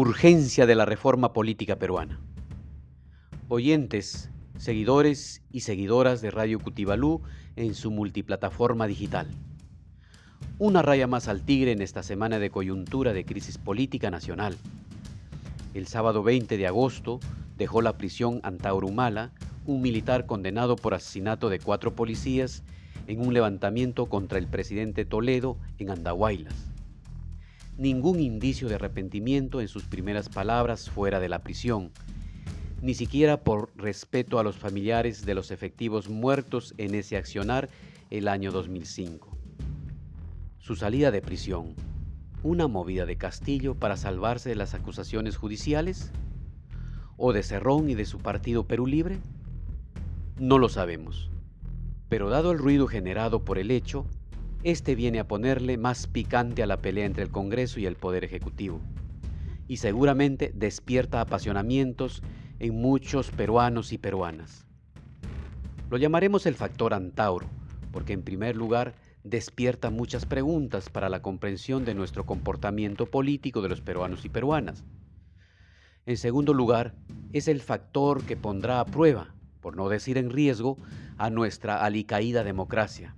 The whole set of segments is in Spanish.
Urgencia de la reforma política peruana. Oyentes, seguidores y seguidoras de Radio Cutibalú en su multiplataforma digital. Una raya más al tigre en esta semana de coyuntura de crisis política nacional. El sábado 20 de agosto dejó la prisión Antaurumala un militar condenado por asesinato de cuatro policías en un levantamiento contra el presidente Toledo en Andahuaylas ningún indicio de arrepentimiento en sus primeras palabras fuera de la prisión, ni siquiera por respeto a los familiares de los efectivos muertos en ese accionar el año 2005. Su salida de prisión, una movida de Castillo para salvarse de las acusaciones judiciales, o de Cerrón y de su partido Perú Libre, no lo sabemos. Pero dado el ruido generado por el hecho, este viene a ponerle más picante a la pelea entre el Congreso y el Poder Ejecutivo. Y seguramente despierta apasionamientos en muchos peruanos y peruanas. Lo llamaremos el factor Antauro, porque en primer lugar despierta muchas preguntas para la comprensión de nuestro comportamiento político de los peruanos y peruanas. En segundo lugar, es el factor que pondrá a prueba, por no decir en riesgo, a nuestra alicaída democracia.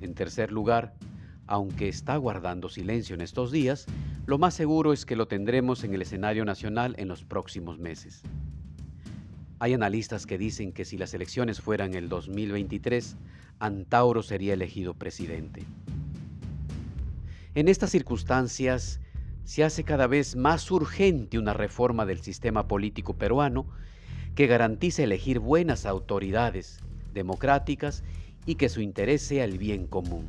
En tercer lugar, aunque está guardando silencio en estos días, lo más seguro es que lo tendremos en el escenario nacional en los próximos meses. Hay analistas que dicen que si las elecciones fueran el 2023, Antauro sería elegido presidente. En estas circunstancias, se hace cada vez más urgente una reforma del sistema político peruano que garantice elegir buenas autoridades democráticas y que su interés sea el bien común.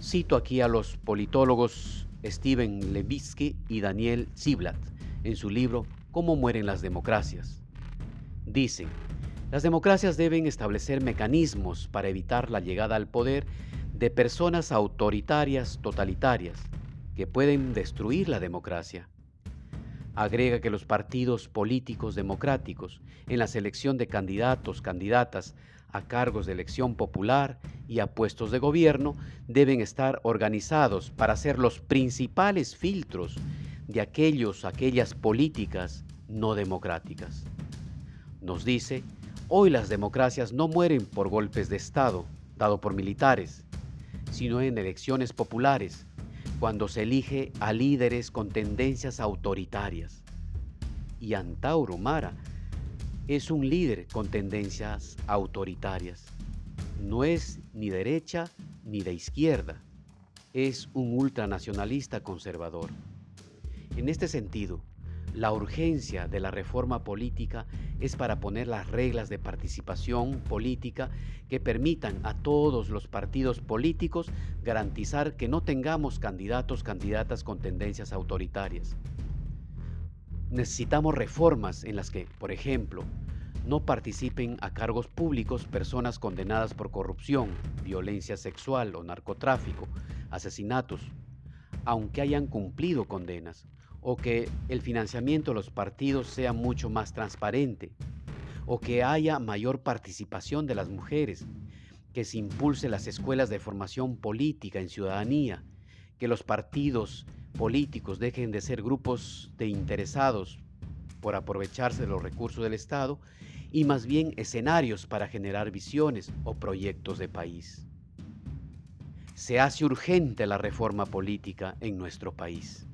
Cito aquí a los politólogos Steven Levitsky y Daniel Ziblatt en su libro Cómo mueren las democracias. Dicen, las democracias deben establecer mecanismos para evitar la llegada al poder de personas autoritarias totalitarias que pueden destruir la democracia. Agrega que los partidos políticos democráticos en la selección de candidatos, candidatas a cargos de elección popular y a puestos de gobierno deben estar organizados para ser los principales filtros de aquellos, aquellas políticas no democráticas. Nos dice, hoy las democracias no mueren por golpes de Estado dado por militares, sino en elecciones populares, cuando se elige a líderes con tendencias autoritarias. Y Antauro Mara es un líder con tendencias autoritarias. No es ni derecha ni de izquierda. Es un ultranacionalista conservador. En este sentido, la urgencia de la reforma política es para poner las reglas de participación política que permitan a todos los partidos políticos garantizar que no tengamos candidatos, candidatas con tendencias autoritarias. Necesitamos reformas en las que, por ejemplo, no participen a cargos públicos personas condenadas por corrupción, violencia sexual o narcotráfico, asesinatos, aunque hayan cumplido condenas, o que el financiamiento de los partidos sea mucho más transparente, o que haya mayor participación de las mujeres, que se impulse las escuelas de formación política en ciudadanía, que los partidos políticos dejen de ser grupos de interesados por aprovecharse de los recursos del Estado y más bien escenarios para generar visiones o proyectos de país. Se hace urgente la reforma política en nuestro país.